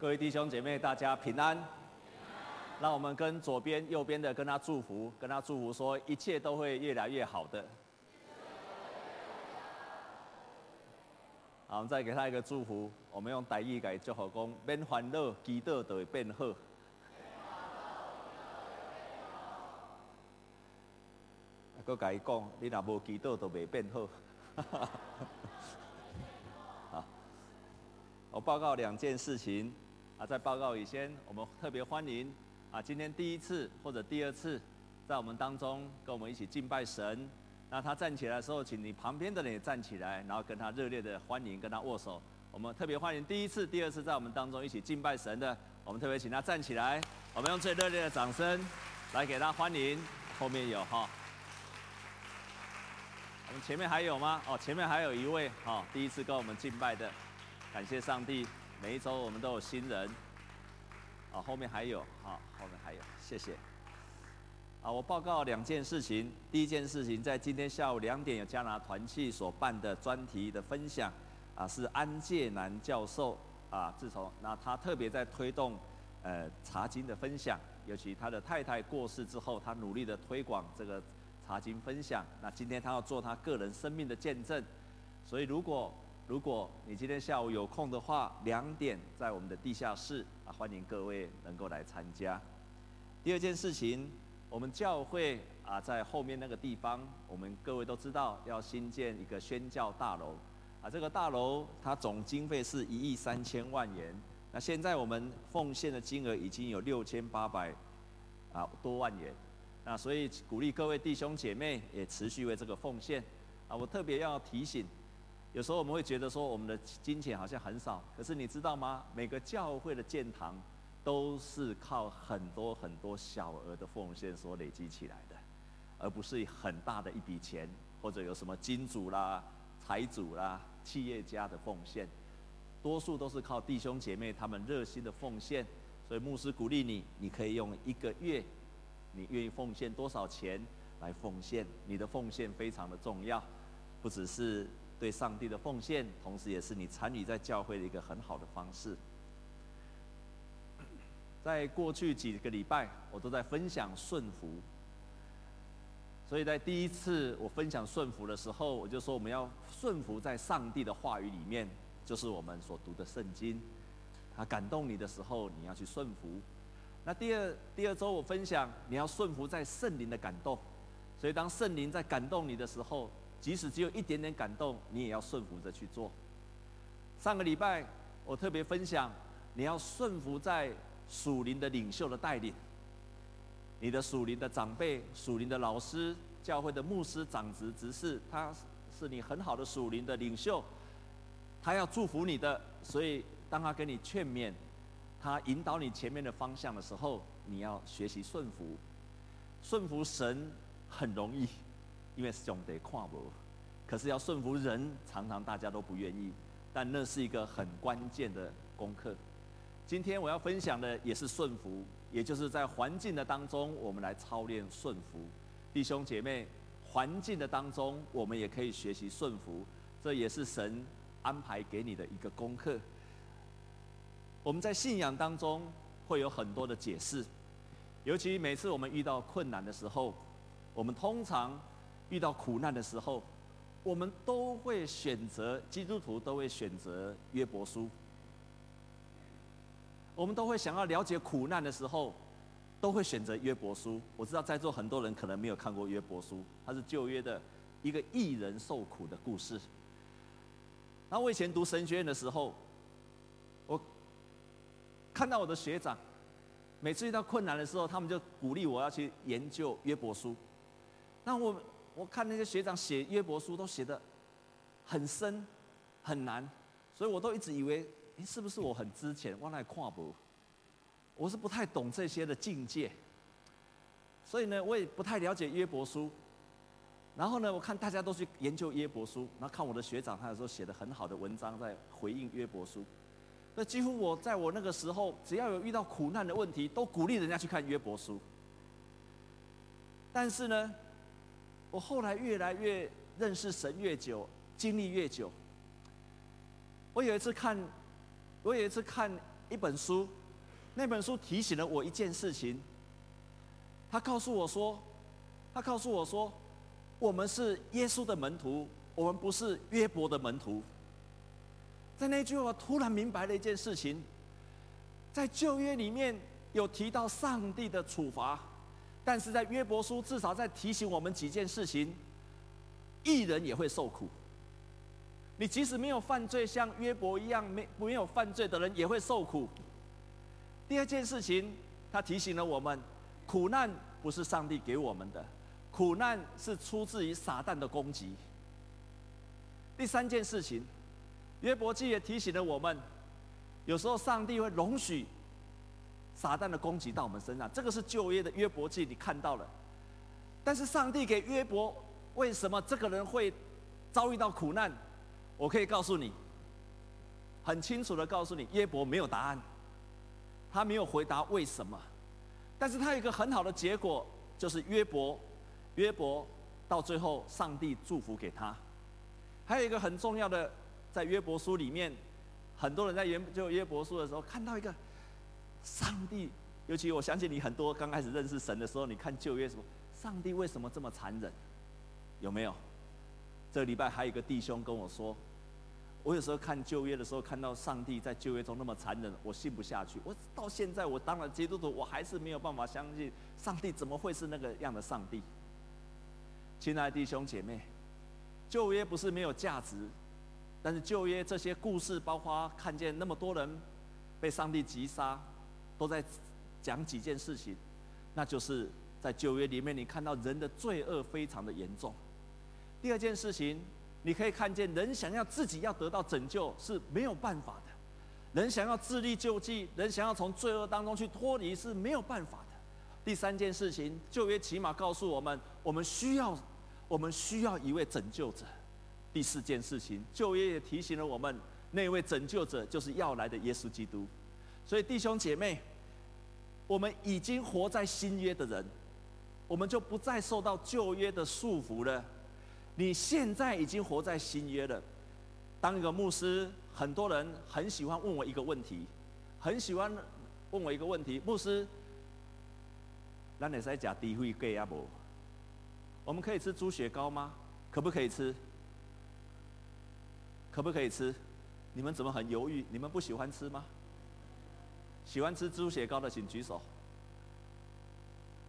各位弟兄姐妹，大家平安。让我们跟左边、右边的跟他祝福，跟他祝福说，一切都会越来越好的。好，我们再给他一个祝福，我们用台语改祝福讲：免烦恼，祈祷就会变好。我跟伊讲，你若无祈祷，就未变。好，我报告两件事情。啊，在报告以前，我们特别欢迎啊，今天第一次或者第二次在我们当中跟我们一起敬拜神。那他站起来的时候，请你旁边的人也站起来，然后跟他热烈的欢迎，跟他握手。我们特别欢迎第一次、第二次在我们当中一起敬拜神的，我们特别请他站起来，我们用最热烈的掌声来给他欢迎。后面有哈，我们前面还有吗？哦，前面还有一位哈，第一次跟我们敬拜的，感谢上帝。每一周我们都有新人，啊，后面还有，啊，后面还有，谢谢。啊，我报告两件事情。第一件事情，在今天下午两点有加拿团契所办的专题的分享，啊，是安介南教授，啊，自从那他特别在推动，呃，茶经的分享，尤其他的太太过世之后，他努力的推广这个茶经分享。那今天他要做他个人生命的见证，所以如果如果你今天下午有空的话，两点在我们的地下室啊，欢迎各位能够来参加。第二件事情，我们教会啊，在后面那个地方，我们各位都知道要新建一个宣教大楼啊，这个大楼它总经费是一亿三千万元。那现在我们奉献的金额已经有六千八百啊多万元，那所以鼓励各位弟兄姐妹也持续为这个奉献啊。我特别要提醒。有时候我们会觉得说，我们的金钱好像很少，可是你知道吗？每个教会的建堂都是靠很多很多小额的奉献所累积起来的，而不是很大的一笔钱，或者有什么金主啦、财主啦、企业家的奉献，多数都是靠弟兄姐妹他们热心的奉献。所以牧师鼓励你，你可以用一个月，你愿意奉献多少钱来奉献？你的奉献非常的重要，不只是。对上帝的奉献，同时也是你参与在教会的一个很好的方式。在过去几个礼拜，我都在分享顺服。所以在第一次我分享顺服的时候，我就说我们要顺服在上帝的话语里面，就是我们所读的圣经。他感动你的时候，你要去顺服。那第二第二周我分享，你要顺服在圣灵的感动。所以当圣灵在感动你的时候，即使只有一点点感动，你也要顺服着去做。上个礼拜我特别分享，你要顺服在属灵的领袖的带领，你的属灵的长辈、属灵的老师、教会的牧师、长执、执事，他是你很好的属灵的领袖，他要祝福你的，所以当他跟你劝勉，他引导你前面的方向的时候，你要学习顺服。顺服神很容易。因为兄弟看无，可是要顺服人，常常大家都不愿意。但那是一个很关键的功课。今天我要分享的也是顺服，也就是在环境的当中，我们来操练顺服。弟兄姐妹，环境的当中，我们也可以学习顺服，这也是神安排给你的一个功课。我们在信仰当中会有很多的解释，尤其每次我们遇到困难的时候，我们通常。遇到苦难的时候，我们都会选择基督徒都会选择约伯书。我们都会想要了解苦难的时候，都会选择约伯书。我知道在座很多人可能没有看过约伯书，它是旧约的一个艺人受苦的故事。然后我以前读神学院的时候，我看到我的学长，每次遇到困难的时候，他们就鼓励我要去研究约伯书。那我。我看那些学长写约伯书都写得很深很难，所以我都一直以为，诶，是不是我很之前我来看不？我是不太懂这些的境界，所以呢，我也不太了解约伯书。然后呢，我看大家都去研究约伯书，然后看我的学长，他有时候写的很好的文章在回应约伯书。那几乎我在我那个时候，只要有遇到苦难的问题，都鼓励人家去看约伯书。但是呢，我后来越来越认识神越久，经历越久。我有一次看，我有一次看一本书，那本书提醒了我一件事情。他告诉我说，他告诉我说，我们是耶稣的门徒，我们不是约伯的门徒。在那句话，我突然明白了一件事情，在旧约里面有提到上帝的处罚，但是在约伯书至少在提醒我们几件事情：艺人也会受苦。你即使没有犯罪，像约伯一样没没有犯罪的人也会受苦。第二件事情，他提醒了我们。苦难不是上帝给我们的，苦难是出自于撒旦的攻击。第三件事情，约伯记也提醒了我们，有时候上帝会容许撒旦的攻击到我们身上，这个是旧约的约伯记你看到了。但是上帝给约伯，为什么这个人会遭遇到苦难？我可以告诉你，很清楚的告诉你，约伯没有答案，他没有回答为什么。但是他有一个很好的结果，就是约伯，约伯到最后上帝祝福给他。还有一个很重要的，在约伯书里面，很多人在研究约伯书的时候，看到一个上帝，尤其我相信你很多刚开始认识神的时候，你看旧约什么，上帝为什么这么残忍？有没有？这个礼拜还有一个弟兄跟我说。我有时候看旧约的时候，看到上帝在旧约中那么残忍，我信不下去。我到现在，我当了基督徒，我还是没有办法相信上帝怎么会是那个样的上帝。亲爱的弟兄姐妹，旧约不是没有价值，但是旧约这些故事，包括看见那么多人被上帝击杀，都在讲几件事情，那就是在旧约里面，你看到人的罪恶非常的严重。第二件事情。你可以看见，人想要自己要得到拯救是没有办法的；人想要自力救济，人想要从罪恶当中去脱离是没有办法的。第三件事情，旧约起码告诉我们，我们需要，我们需要一位拯救者。第四件事情，旧约也提醒了我们，那位拯救者就是要来的耶稣基督。所以弟兄姐妹，我们已经活在新约的人，我们就不再受到旧约的束缚了。你现在已经活在新约了。当一个牧师，很多人很喜欢问我一个问题，很喜欢问我一个问题：牧师，咱会使吃猪血粿啊不？我们可以吃猪血糕吗？可不可以吃？可不可以吃？你们怎么很犹豫？你们不喜欢吃吗？喜欢吃猪血糕的请举手。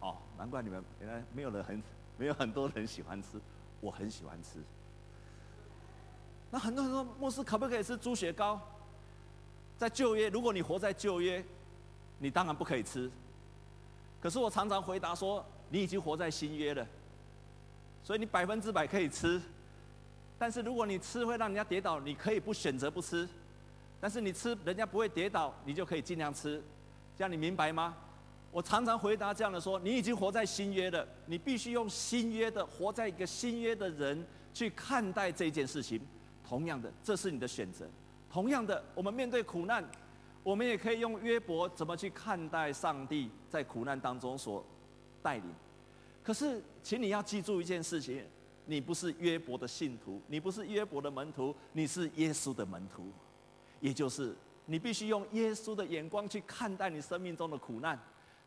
哦，难怪你们原来没有人很，没有很多人喜欢吃。我很喜欢吃。那很多人说，牧师可不可以吃猪血糕？在旧约，如果你活在旧约，你当然不可以吃。可是我常常回答说，你已经活在新约了，所以你百分之百可以吃。但是如果你吃会让人家跌倒，你可以不选择不吃。但是你吃人家不会跌倒，你就可以尽量吃。这样你明白吗？我常常回答这样的说：你已经活在新约了，你必须用新约的活在一个新约的人去看待这件事情。同样的，这是你的选择。同样的，我们面对苦难，我们也可以用约伯怎么去看待上帝在苦难当中所带领。可是，请你要记住一件事情：你不是约伯的信徒，你不是约伯的门徒，你是耶稣的门徒。也就是，你必须用耶稣的眼光去看待你生命中的苦难。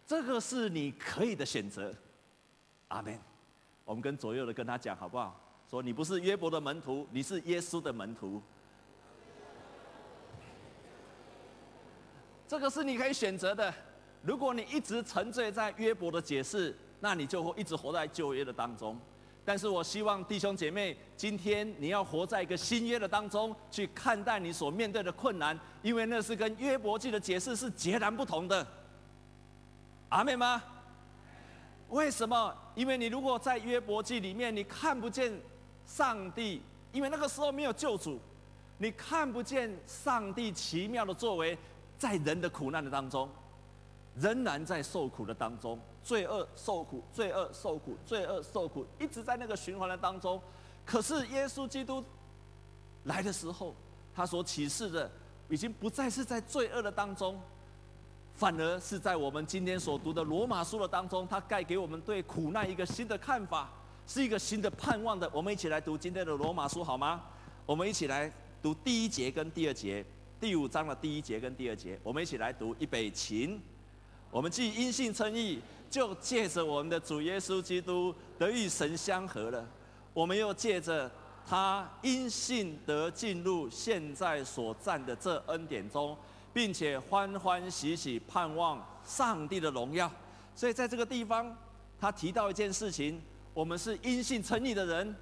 这个是你可以的选择，阿门。我们跟左右的跟他讲好不好？说你不是约伯的门徒，你是耶稣的门徒。这个是你可以选择的。如果你一直沉醉在约伯的解释，那你就会一直活在旧约的当中。但是我希望弟兄姐妹，今天你要活在一个新约的当中，去看待你所面对的困难，因为那是跟约伯记的解释是截然不同的。阿妹吗？为什么？因为你如果在约伯记里面，你看不见上帝，因为那个时候没有救主，你看不见上帝奇妙的作为，在人的苦难的当中，仍然在受苦的当中，罪恶受苦，罪恶受苦，罪恶受苦，一直在那个循环的当中。可是耶稣基督来的时候，他所启示的，已经不再是在罪恶的当中。反而是在我们今天所读的罗马书的当中，他带给我们对苦难一个新的看法，是一个新的盼望的。我们一起来读今天的罗马书好吗？我们一起来读第一节跟第二节。第五章的第一节跟第二节，我们一起来读。预备起，我们既因信称义，就借着我们的主耶稣基督得与神相合了。我们又借着他因信得进入现在所站的这恩典中，并且欢欢喜喜盼望上帝的荣耀。所以在这个地方，他提到一件事情：我们是因信称义的人，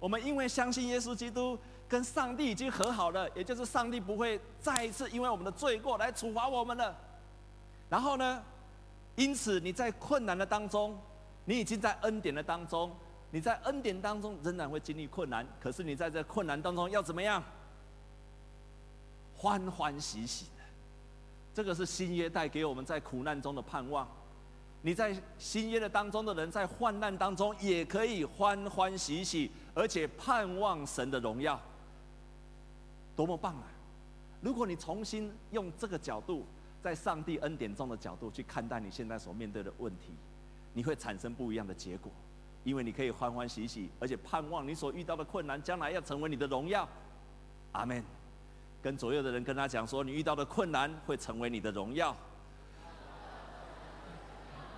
我们因为相信耶稣基督。跟上帝已经和好了，也就是上帝不会再一次因为我们的罪过来处罚我们了。然后呢，因此你在困难的当中，你已经在恩典的当中，你在恩典当中仍然会经历困难，可是你在这困难当中要怎么样？欢欢喜喜的，这个是新约带给我们在苦难中的盼望。你在新约的当中的人，在患难当中也可以欢欢喜喜，而且盼望神的荣耀。多么棒啊！如果你重新用这个角度，在上帝恩典中的角度去看待你现在所面对的问题，你会产生不一样的结果，因为你可以欢欢喜喜，而且盼望你所遇到的困难将来要成为你的荣耀。阿门。跟左右的人跟他讲说，你遇到的困难会成为你的荣耀。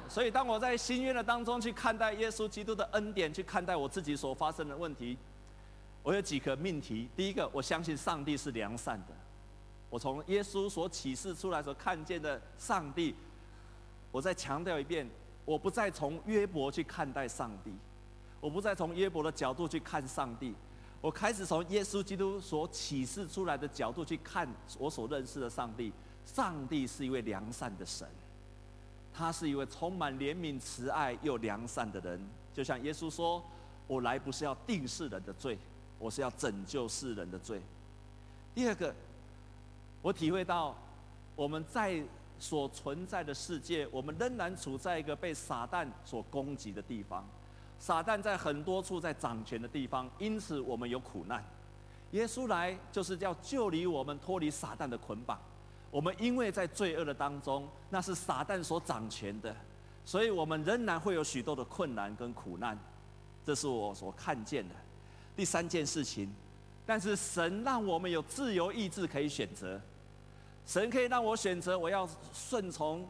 所以，当我在新约的当中去看待耶稣基督的恩典，去看待我自己所发生的问题。我有几个命题。第一个，我相信上帝是良善的。我从耶稣所启示出来所看见的上帝，我再强调一遍，我不再从约伯去看待上帝，我不再从约伯的角度去看上帝，我开始从耶稣基督所启示出来的角度去看我所认识的上帝。上帝是一位良善的神，他是一位充满怜悯、慈爱又良善的人。就像耶稣说：“我来不是要定世人的罪。”我是要拯救世人的罪。第二个，我体会到我们在所存在的世界，我们仍然处在一个被撒旦所攻击的地方。撒旦在很多处在掌权的地方，因此我们有苦难。耶稣来就是要救离我们脱离撒旦的捆绑。我们因为在罪恶的当中，那是撒旦所掌权的，所以我们仍然会有许多的困难跟苦难。这是我所看见的。第三件事情，但是神让我们有自由意志可以选择，神可以让我选择，我要顺从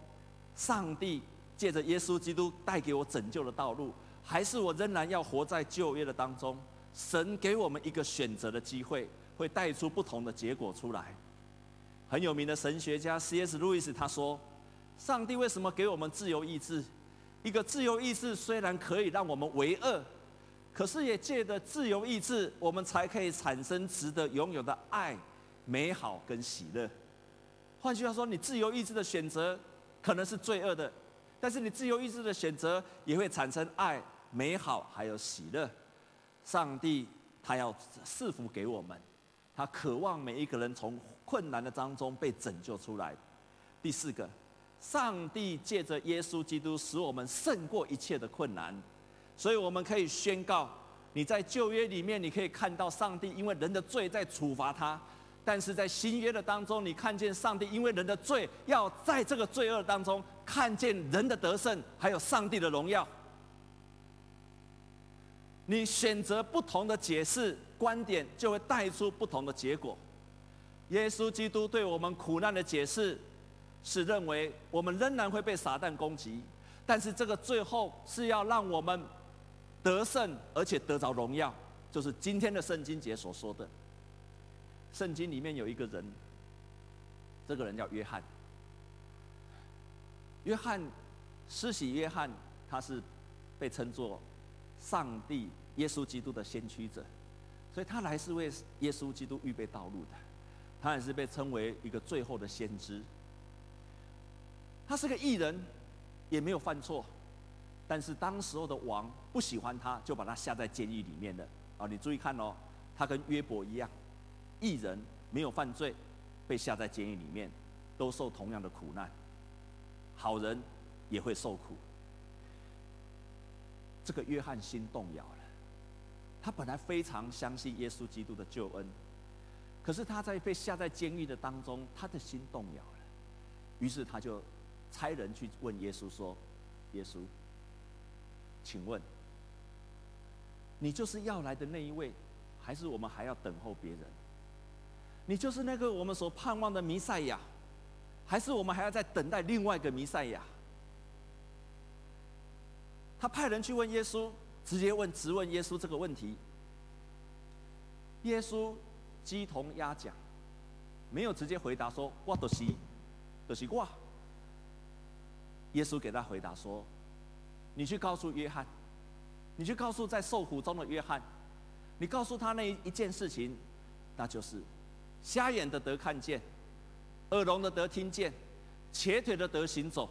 上帝借着耶稣基督带给我拯救的道路，还是我仍然要活在旧约的当中？神给我们一个选择的机会，会带出不同的结果出来。很有名的神学家 C.S. 路易斯他说：“上帝为什么给我们自由意志？一个自由意志虽然可以让我们为恶。”可是也借着自由意志，我们才可以产生值得拥有的爱、美好跟喜乐。换句话说，你自由意志的选择可能是罪恶的，但是你自由意志的选择也会产生爱、美好还有喜乐。上帝他要赐福给我们，他渴望每一个人从困难的当中被拯救出来。第四个，上帝借着耶稣基督使我们胜过一切的困难。所以我们可以宣告，你在旧约里面，你可以看到上帝因为人的罪在处罚他；但是在新约的当中，你看见上帝因为人的罪，要在这个罪恶当中看见人的得胜，还有上帝的荣耀。你选择不同的解释观点，就会带出不同的结果。耶稣基督对我们苦难的解释，是认为我们仍然会被撒旦攻击，但是这个最后是要让我们。得胜，而且得着荣耀，就是今天的圣经节所说的。圣经里面有一个人，这个人叫约翰。约翰，施洗约翰，他是被称作上帝耶稣基督的先驱者，所以他来是为耶稣基督预备道路的。他也是被称为一个最后的先知。他是个义人，也没有犯错。但是当时候的王不喜欢他，就把他下在监狱里面的。啊，你注意看哦，他跟约伯一样，义人没有犯罪，被下在监狱里面，都受同样的苦难。好人也会受苦。这个约翰心动摇了，他本来非常相信耶稣基督的救恩，可是他在被下在监狱的当中，他的心动摇了。于是他就差人去问耶稣说：“耶稣。”请问，你就是要来的那一位，还是我们还要等候别人？你就是那个我们所盼望的弥赛亚，还是我们还要再等待另外一个弥赛亚？他派人去问耶稣，直接问、直问耶稣这个问题。耶稣鸡同鸭讲，没有直接回答说“我就是，就是我”。耶稣给他回答说：“你去告诉约翰，你去告诉在受苦中的约翰，你告诉他那一件事情，那就是。”瞎眼的得看见，耳聋的得听见，瘸腿的得行走，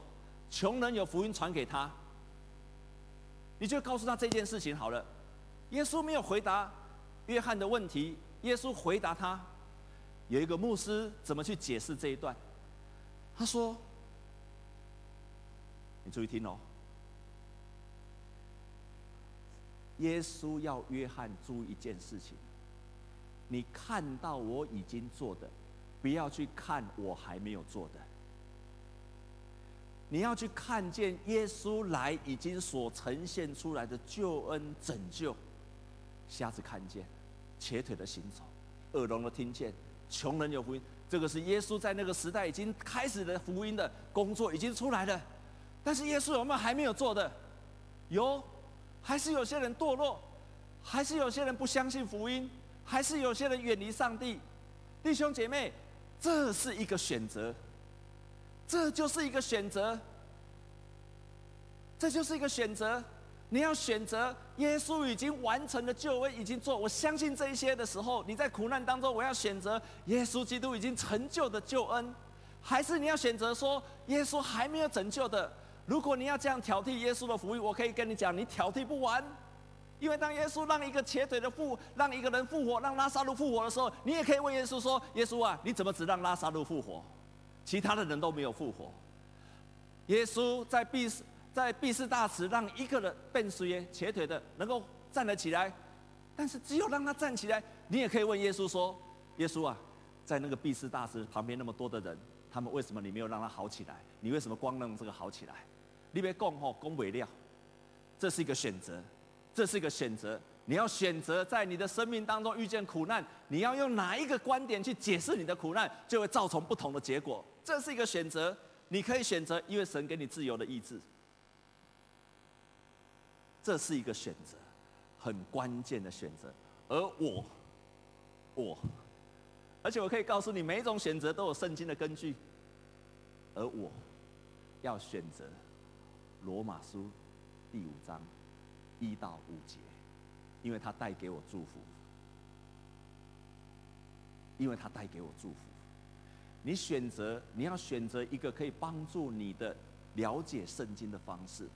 穷人有福音传给他。你就告诉他这件事情好了。耶稣没有回答约翰的问题，耶稣回答他。有一个牧师怎么去解释这一段？他说：“你注意听哦。耶稣要约翰注意一件事情。”你看到我已经做的，不要去看我还没有做的。你要去看见耶稣来已经所呈现出来的救恩拯救，瞎子看见，瘸腿的行走，耳聋的听见，穷人有福音。这个是耶稣在那个时代已经开始的福音的工作已经出来了。但是耶稣有没有还没有做的？有，还是有些人堕落，还是有些人不相信福音。还是有些人远离上帝，弟兄姐妹，这是一个选择，这就是一个选择，这就是一个选择。你要选择耶稣已经完成的救恩已经做，我相信这一些的时候，你在苦难当中，我要选择耶稣基督已经成就的救恩，还是你要选择说耶稣还没有拯救的？如果你要这样挑剔耶稣的福音，我可以跟你讲，你挑剔不完。因为当耶稣让一个瘸腿的复，让一个人复活，让拉撒路复活的时候，你也可以问耶稣说：“耶稣啊，你怎么只让拉撒路复活，其他的人都没有复活？”耶稣在毕士在毕士大池让一个人变衰耶瘸腿的能够站了起来，但是只有让他站起来，你也可以问耶稣说：“耶稣啊，在那个毕士大池旁边那么多的人，他们为什么你没有让他好起来？你为什么光让这个好起来？你别供吼，供不了，这是一个选择。”这是一个选择，你要选择在你的生命当中遇见苦难，你要用哪一个观点去解释你的苦难，就会造成不同的结果。这是一个选择，你可以选择，因为神给你自由的意志。这是一个选择，很关键的选择。而我，我，而且我可以告诉你，每一种选择都有圣经的根据。而我要选择罗马书第五章。一到五节，因为他带给我祝福，因为他带给我祝福。你选择，你要选择一个可以帮助你的了解圣经的方式，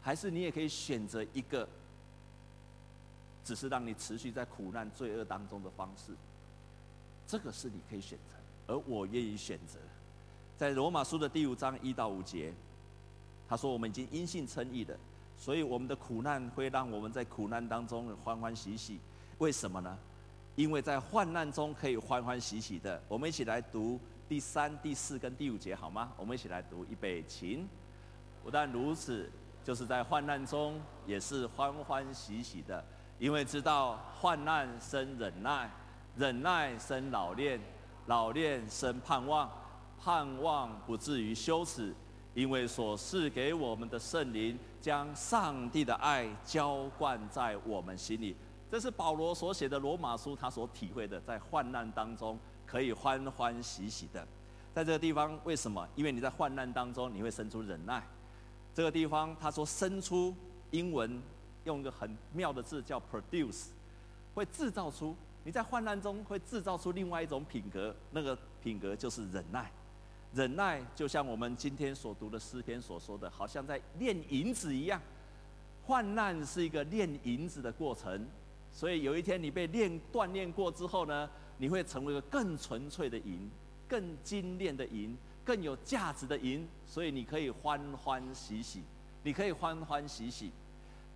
还是你也可以选择一个只是让你持续在苦难罪恶当中的方式？这个是你可以选择，而我愿意选择。在罗马书的第五章一到五节，他说：“我们已经因信称义的。”所以我们的苦难会让我们在苦难当中欢欢喜喜，为什么呢？因为在患难中可以欢欢喜喜的。我们一起来读第三、第四跟第五节好吗？我们一起来读，预备，请。不但如此，就是在患难中也是欢欢喜喜的，因为知道患难生忍耐，忍耐生老练，老练生盼望，盼望不至于羞耻，因为所赐给我们的圣灵。将上帝的爱浇灌在我们心里，这是保罗所写的罗马书，他所体会的，在患难当中可以欢欢喜喜的。在这个地方，为什么？因为你在患难当中，你会生出忍耐。这个地方他说生出，英文用一个很妙的字叫 produce，会制造出你在患难中会制造出另外一种品格，那个品格就是忍耐。忍耐就像我们今天所读的诗篇所说的，好像在炼银子一样。患难是一个炼银子的过程，所以有一天你被炼锻炼过之后呢，你会成为一个更纯粹的银、更精炼的银、更有价值的银，所以你可以欢欢喜喜，你可以欢欢喜喜。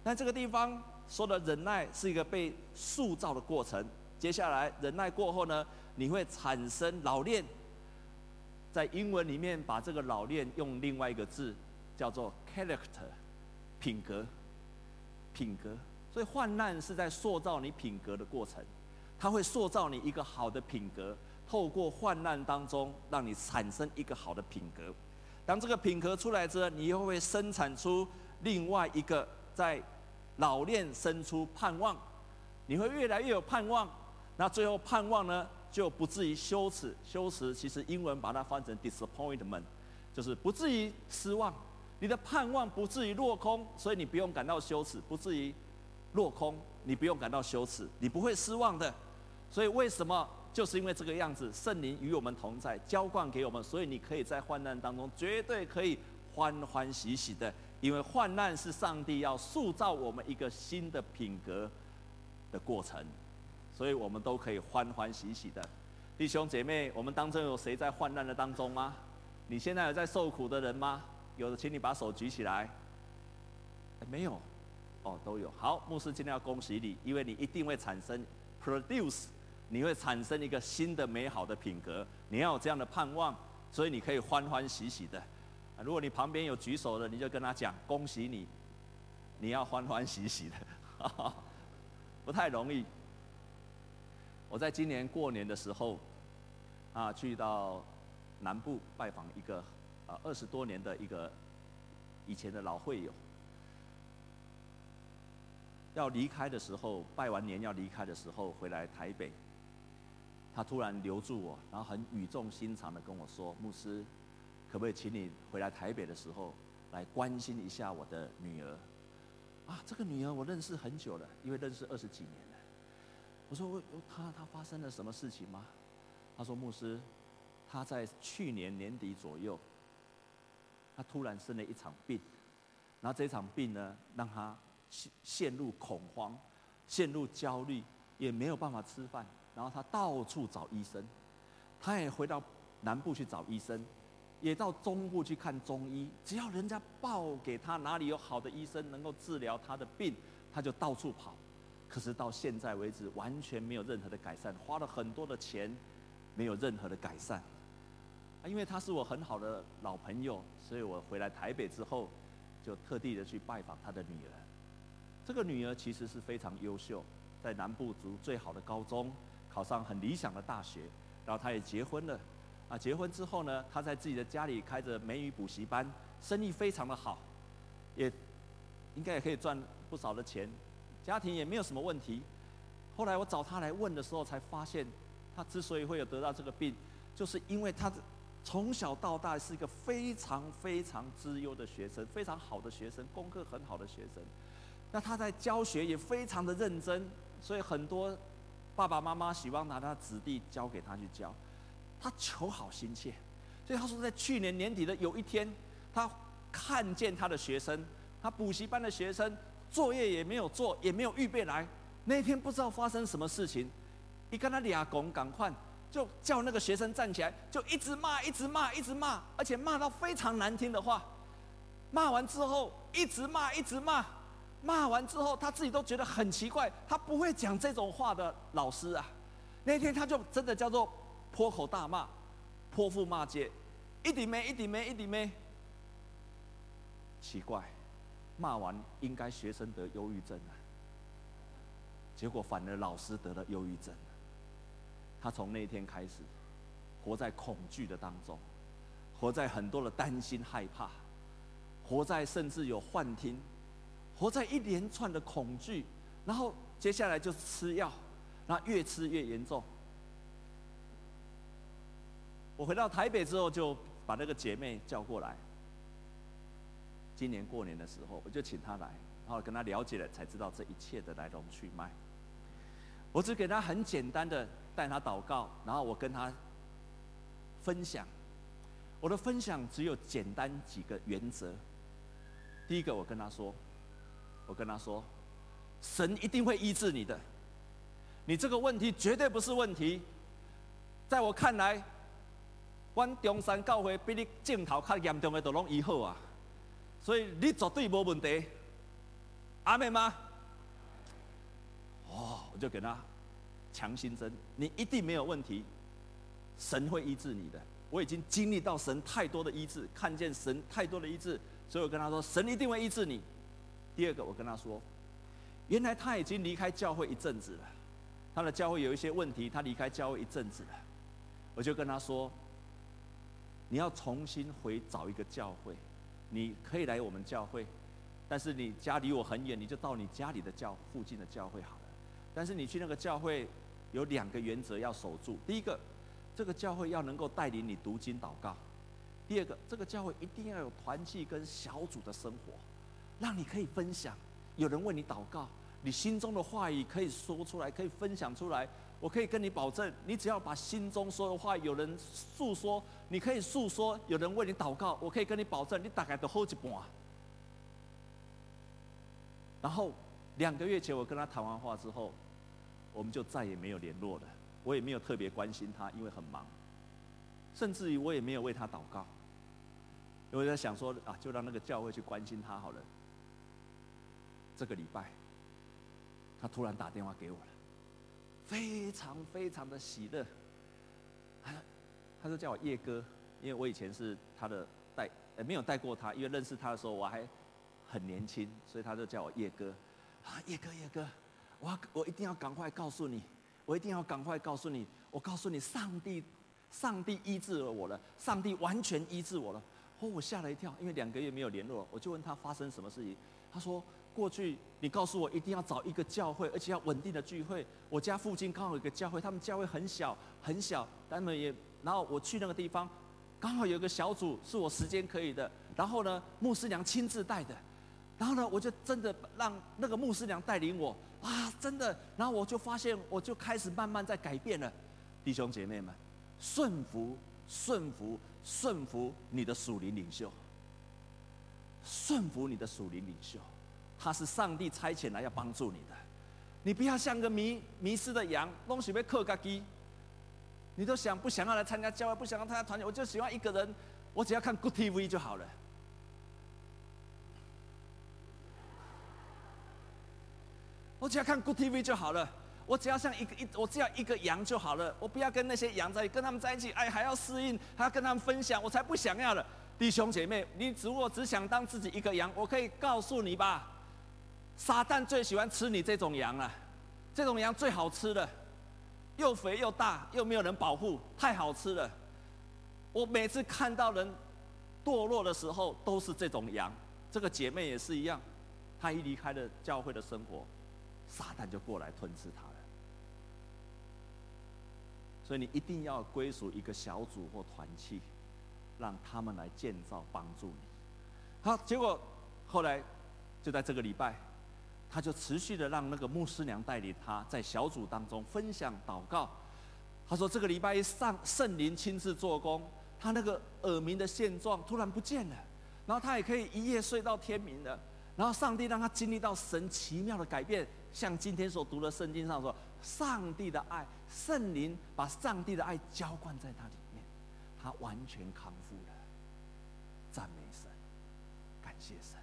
但这个地方说的忍耐是一个被塑造的过程，接下来忍耐过后呢，你会产生老练。在英文里面，把这个老练用另外一个字，叫做 character，品格，品格。所以患难是在塑造你品格的过程，它会塑造你一个好的品格，透过患难当中，让你产生一个好的品格。当这个品格出来之后，你又会生产出另外一个在老练生出盼望，你会越来越有盼望。那最后盼望呢，就不至于羞耻。羞耻其实英文把它翻成 disappointment，就是不至于失望。你的盼望不至于落空，所以你不用感到羞耻，不至于落空，你不用感到羞耻，你不会失望的。所以为什么？就是因为这个样子，圣灵与我们同在，浇灌给我们，所以你可以在患难当中绝对可以欢欢喜喜的，因为患难是上帝要塑造我们一个新的品格的过程，所以我们都可以欢欢喜喜的。弟兄姐妹，我们当中有谁在患难的当中吗？你现在有在受苦的人吗？有的，请你把手举起来。没有，哦，都有。好，牧师今天要恭喜你，因为你一定会产生 produce。你会产生一个新的美好的品格，你要有这样的盼望，所以你可以欢欢喜喜的。如果你旁边有举手的，你就跟他讲恭喜你，你要欢欢喜喜的，不太容易。我在今年过年的时候，啊，去到南部拜访一个啊二十多年的一个以前的老会友。要离开的时候，拜完年要离开的时候，回来台北。他突然留住我，然后很语重心长的跟我说：“牧师，可不可以请你回来台北的时候，来关心一下我的女儿？啊，这个女儿我认识很久了，因为认识二十几年了。我说：我她她发生了什么事情吗？他说：牧师，他在去年年底左右，他突然生了一场病，然后这场病呢，让他陷陷入恐慌，陷入焦虑，也没有办法吃饭。”然后他到处找医生，他也回到南部去找医生，也到中部去看中医。只要人家报给他哪里有好的医生能够治疗他的病，他就到处跑。可是到现在为止，完全没有任何的改善，花了很多的钱，没有任何的改善。啊，因为他是我很好的老朋友，所以我回来台北之后，就特地的去拜访他的女儿。这个女儿其实是非常优秀，在南部读最好的高中。考上很理想的大学，然后她也结婚了，啊，结婚之后呢，她在自己的家里开着美语补习班，生意非常的好，也应该也可以赚不少的钱，家庭也没有什么问题。后来我找他来问的时候，才发现他之所以会有得到这个病，就是因为他从小到大是一个非常非常之优的学生，非常好的学生，功课很好的学生。那他在教学也非常的认真，所以很多。爸爸妈妈喜欢拿他子弟交给他去教，他求好心切，所以他说在去年年底的有一天，他看见他的学生，他补习班的学生作业也没有做，也没有预备来，那天不知道发生什么事情，一跟他俩拱赶快就叫那个学生站起来，就一直骂，一直骂，一直骂，而且骂到非常难听的话，骂完之后一直骂，一直骂。骂完之后，他自己都觉得很奇怪，他不会讲这种话的老师啊。那天他就真的叫做泼口大骂，泼妇骂街，一顶没，一顶没，一顶没。奇怪，骂完应该学生得忧郁症啊，结果反而老师得了忧郁症。他从那天开始，活在恐惧的当中，活在很多的担心害怕，活在甚至有幻听。活在一连串的恐惧，然后接下来就是吃药，那越吃越严重。我回到台北之后，就把那个姐妹叫过来。今年过年的时候，我就请他来，然后跟他了解了，才知道这一切的来龙去脉。我只给他很简单的带他祷告，然后我跟他分享。我的分享只有简单几个原则。第一个，我跟他说。我跟他说：“神一定会医治你的，你这个问题绝对不是问题。在我看来，阮中山教会比你镜头较严重的都拢医好啊，所以你绝对没问题。阿妹吗？哦，我就给他强心针，你一定没有问题，神会医治你的。我已经经历到神太多的医治，看见神太多的医治，所以我跟他说，神一定会医治你。”第二个，我跟他说，原来他已经离开教会一阵子了，他的教会有一些问题，他离开教会一阵子了。我就跟他说：“你要重新回找一个教会，你可以来我们教会，但是你家离我很远，你就到你家里的教附近的教会好了。但是你去那个教会，有两个原则要守住。第一个，这个教会要能够带领你读经祷告；第二个，这个教会一定要有团契跟小组的生活，让你可以分享，有人为你祷告，你心中的话语可以说出来，可以分享出来。”我可以跟你保证，你只要把心中说的话，有人诉说，你可以诉说，有人为你祷告，我可以跟你保证，你大概都好一半。然后两个月前我跟他谈完话之后，我们就再也没有联络了。我也没有特别关心他，因为很忙，甚至于我也没有为他祷告。因为在想说啊，就让那个教会去关心他好了。这个礼拜，他突然打电话给我了。非常非常的喜乐，他他就叫我叶哥，因为我以前是他的带，呃，没有带过他，因为认识他的时候我还很年轻，所以他就叫我叶哥。啊，叶哥叶哥，我要我一定要赶快告诉你，我一定要赶快告诉你，我告诉你，上帝上帝医治了我了，上帝完全医治我了。哦，我吓了一跳，因为两个月没有联络，我就问他发生什么事情，他说。过去你告诉我一定要找一个教会，而且要稳定的聚会。我家附近刚好有一个教会，他们教会很小很小，他们也然后我去那个地方，刚好有一个小组是我时间可以的。然后呢，牧师娘亲自带的，然后呢，我就真的让那个牧师娘带领我啊，真的。然后我就发现，我就开始慢慢在改变了。弟兄姐妹们，顺服顺服顺服你的属灵领袖，顺服你的属灵领袖。他是上帝差遣来要帮助你的，你不要像个迷迷失的羊，东西被克嘎基，你都想不想要来参加教会，不想要参加团体，我就喜欢一个人，我只要看 Good TV 就好了。我只要看 Good TV 就好了，我只要像一个一，我只要一个羊就好了，我不要跟那些羊在跟他们在一起，哎，还要适应，还要跟他们分享，我才不想要了。弟兄姐妹，你如果只想当自己一个羊，我可以告诉你吧。撒旦最喜欢吃你这种羊了，这种羊最好吃了，又肥又大，又没有人保护，太好吃了。我每次看到人堕落的时候，都是这种羊。这个姐妹也是一样，她一离开了教会的生活，撒旦就过来吞吃她了。所以你一定要归属一个小组或团契，让他们来建造帮助你。好，结果后来就在这个礼拜。他就持续的让那个牧师娘带领他在小组当中分享祷告。他说：“这个礼拜一上圣灵亲自做工，他那个耳鸣的现状突然不见了，然后他也可以一夜睡到天明了。然后上帝让他经历到神奇妙的改变，像今天所读的圣经上说，上帝的爱，圣灵把上帝的爱浇灌在他里面，他完全康复了。赞美神，感谢神。”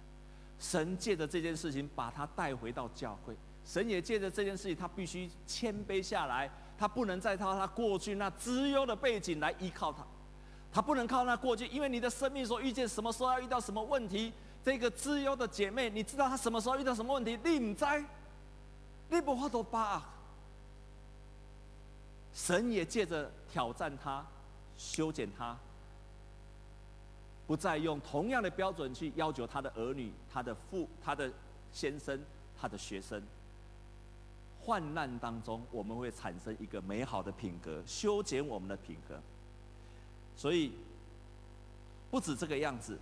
神借着这件事情把他带回到教会，神也借着这件事情，他必须谦卑下来，他不能再靠他过去那资优的背景来依靠他，他不能靠那过去，因为你的生命所遇见什么时候要遇到什么问题，这个资优的姐妹，你知道她什么时候遇到什么问题？你不知，你无法度把握。神也借着挑战他，修剪他。不再用同样的标准去要求他的儿女、他的父、他的先生、他的学生。患难当中，我们会产生一个美好的品格，修剪我们的品格。所以，不止这个样子，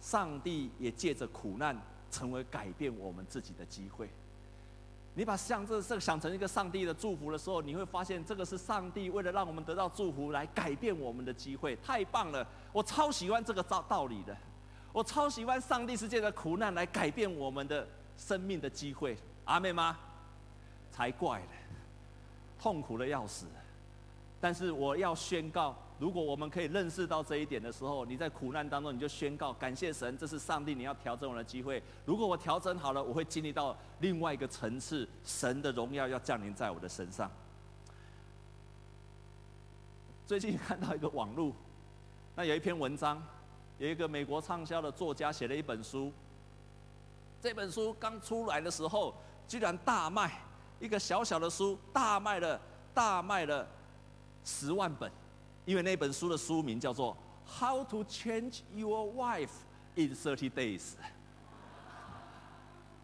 上帝也借着苦难，成为改变我们自己的机会。你把像这这个想成一个上帝的祝福的时候，你会发现这个是上帝为了让我们得到祝福来改变我们的机会，太棒了！我超喜欢这个道道理的，我超喜欢上帝世界的苦难来改变我们的生命的机会，阿妹吗？才怪了，痛苦的要死，但是我要宣告。如果我们可以认识到这一点的时候，你在苦难当中，你就宣告感谢神，这是上帝你要调整我的机会。如果我调整好了，我会经历到另外一个层次，神的荣耀要降临在我的身上。最近看到一个网络，那有一篇文章，有一个美国畅销的作家写了一本书，这本书刚出来的时候，居然大卖，一个小小的书大卖了，大卖了十万本。因为那本书的书名叫做《How to Change Your Wife in Thirty Days》，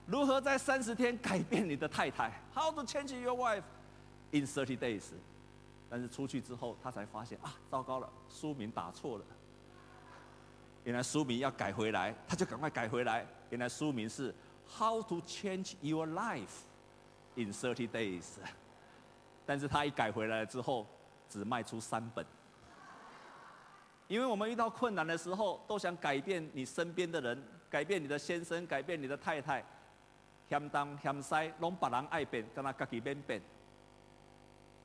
如何在三十天改变你的太太？How to Change Your Wife in Thirty Days。但是出去之后，他才发现啊，糟糕了，书名打错了。原来书名要改回来，他就赶快改回来。原来书名是《How to Change Your Life in Thirty Days》。但是他一改回来之后，只卖出三本。因为我们遇到困难的时候，都想改变你身边的人，改变你的先生，改变你的太太，嫌东嫌西，拢把人爱变，跟他自己变变。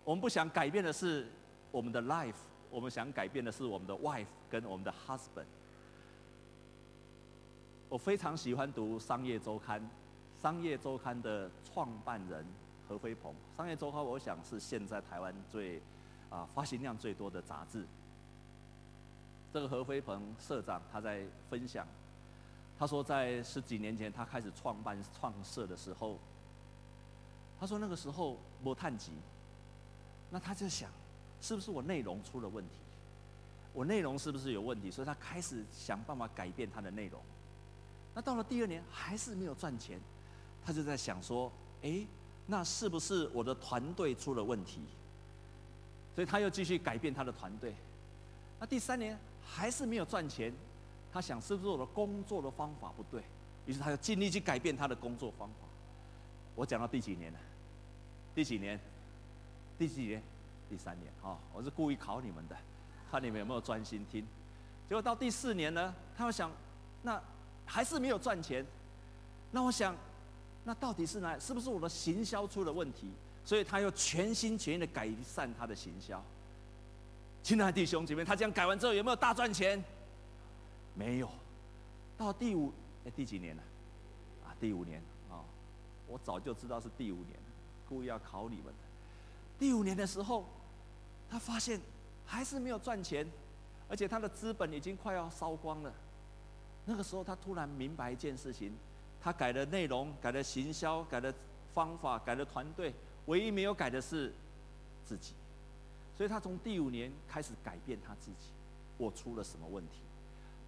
我们不想改变的是我们的 life，我们想改变的是我们的 wife 跟我们的 husband。我非常喜欢读《商业周刊》，《商业周刊》的创办人。何飞鹏，《商业周刊》我想是现在台湾最啊发行量最多的杂志。这个何飞鹏社长他在分享，他说在十几年前他开始创办创社的时候，他说那个时候没趁钱，那他就想，是不是我内容出了问题？我内容是不是有问题？所以他开始想办法改变他的内容。那到了第二年还是没有赚钱，他就在想说，哎。那是不是我的团队出了问题？所以他又继续改变他的团队。那第三年还是没有赚钱，他想是不是我的工作的方法不对？于是他就尽力去改变他的工作方法。我讲到第几年了？第几年？第几年？第三年。哦，我是故意考你们的，看你们有没有专心听。结果到第四年呢，他又想，那还是没有赚钱。那我想。那到底是哪？是不是我的行销出了问题？所以他又全心全意的改善他的行销。亲爱的弟兄姐妹，他这样改完之后有没有大赚钱？没有。到第五哎第几年了？啊，第五年啊！我早就知道是第五年，故意要考你们的。第五年的时候，他发现还是没有赚钱，而且他的资本已经快要烧光了。那个时候，他突然明白一件事情。他改了内容，改了行销，改了方法，改了团队，唯一没有改的是自己。所以他从第五年开始改变他自己。我出了什么问题？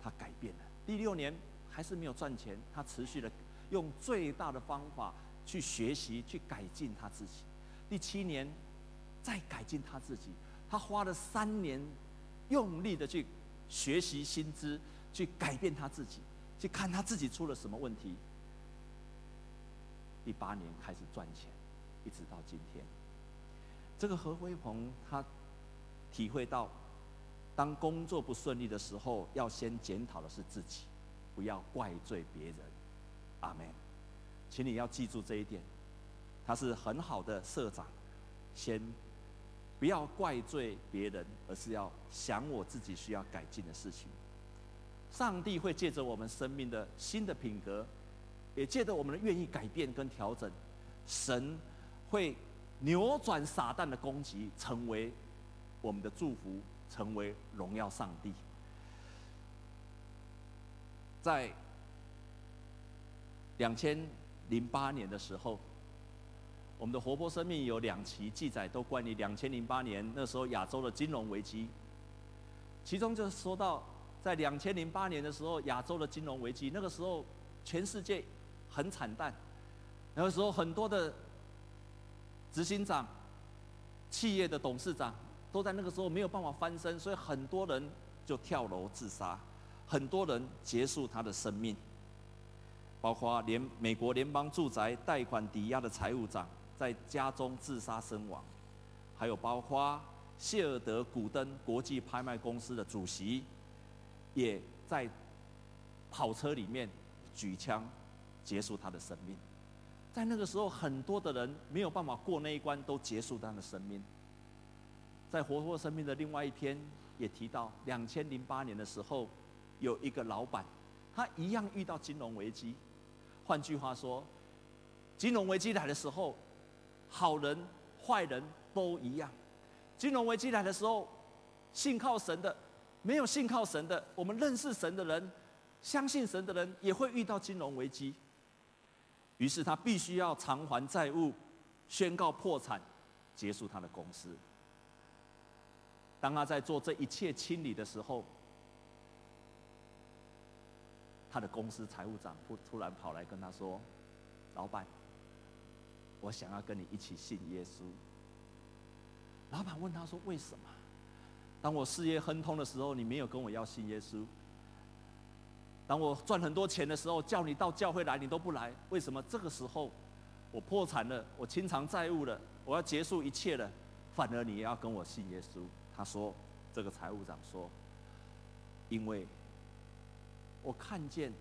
他改变了。第六年还是没有赚钱，他持续的用最大的方法去学习，去改进他自己。第七年再改进他自己，他花了三年用力的去学习新知，去改变他自己，去看他自己出了什么问题。第八年开始赚钱，一直到今天。这个何辉鹏他体会到，当工作不顺利的时候，要先检讨的是自己，不要怪罪别人。阿门。请你要记住这一点。他是很好的社长，先不要怪罪别人，而是要想我自己需要改进的事情。上帝会借着我们生命的新的品格。也借着我们的愿意改变跟调整，神会扭转撒旦的攻击，成为我们的祝福，成为荣耀上帝。在两千零八年的时候，我们的活泼生命有两期记载，都关于两千零八年那时候亚洲的金融危机。其中就说到，在两千零八年的时候，亚洲的金融危机，那个时候全世界。很惨淡，那个时候很多的执行长、企业的董事长都在那个时候没有办法翻身，所以很多人就跳楼自杀，很多人结束他的生命，包括联美国联邦住宅贷款抵押的财务长在家中自杀身亡，还有包括谢尔德古登国际拍卖公司的主席也在跑车里面举枪。结束他的生命，在那个时候，很多的人没有办法过那一关，都结束他的生命。在活泼生命的另外一篇也提到，两千零八年的时候，有一个老板，他一样遇到金融危机。换句话说，金融危机来的时候，好人坏人都一样。金融危机来的时候，信靠神的，没有信靠神的，我们认识神的人，相信神的人，也会遇到金融危机。于是他必须要偿还债务，宣告破产，结束他的公司。当他在做这一切清理的时候，他的公司财务长突突然跑来跟他说：“老板，我想要跟你一起信耶稣。”老板问他说：“为什么？当我事业亨通的时候，你没有跟我要信耶稣？当我赚很多钱的时候，叫你到教会来，你都不来，为什么？这个时候我破产了，我清偿债务了，我要结束一切了，反而你也要跟我信耶稣？”他说：“这个财务长说，因为我看见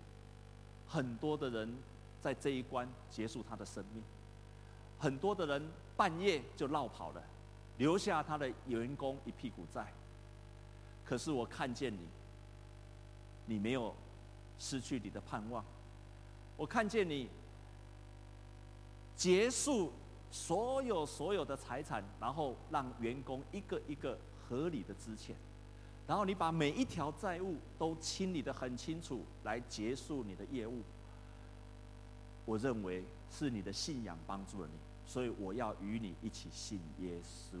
很多的人在这一关结束他的生命，很多的人半夜就落跑了，留下他的员工一屁股债。可是我看见你，你没有失去你的盼望，我看见你结束所有所有的财产，然后让员工一个一个。”合理的资遣，然后你把每一条债务都清理得很清楚，来结束你的业务。我认为是你的信仰帮助了你，所以我要与你一起信耶稣。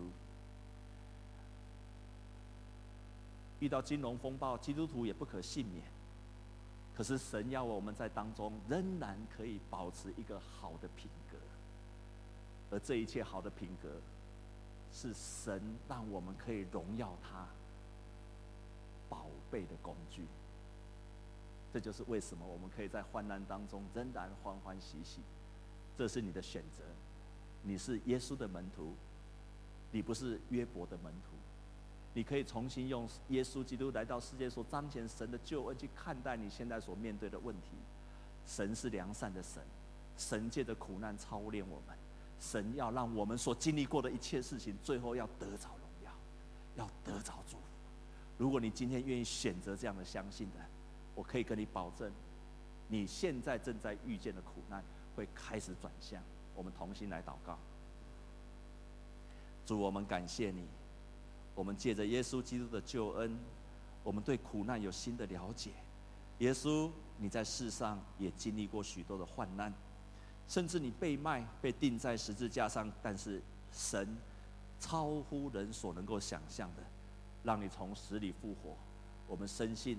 遇到金融风暴，基督徒也不可幸免。可是神要我们在当中仍然可以保持一个好的品格，而这一切好的品格。是神让我们可以荣耀他宝贝的工具，这就是为什么我们可以在患难当中仍然欢欢喜喜。这是你的选择，你是耶稣的门徒，你不是约伯的门徒。你可以重新用耶稣基督来到世界所彰显神的救恩去看待你现在所面对的问题。神是良善的神，神界的苦难操练我们。神要让我们所经历过的一切事情，最后要得着荣耀，要得着祝福。如果你今天愿意选择这样的相信的，我可以跟你保证，你现在正在遇见的苦难会开始转向。我们同心来祷告，主，我们感谢你，我们借着耶稣基督的救恩，我们对苦难有新的了解。耶稣，你在世上也经历过许多的患难。甚至你被卖、被钉在十字架上，但是神超乎人所能够想象的，让你从死里复活。我们深信，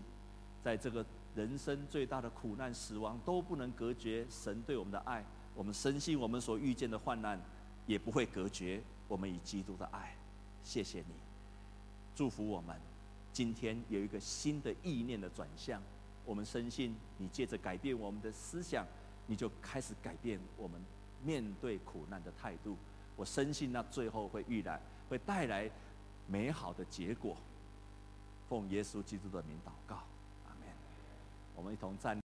在这个人生最大的苦难、死亡都不能隔绝神对我们的爱。我们深信，我们所遇见的患难也不会隔绝我们与基督的爱。谢谢你，祝福我们。今天有一个新的意念的转向，我们深信你借着改变我们的思想。你就开始改变我们面对苦难的态度，我深信那最后会预来，会带来美好的结果。奉耶稣基督的名祷告，阿门。我们一同站。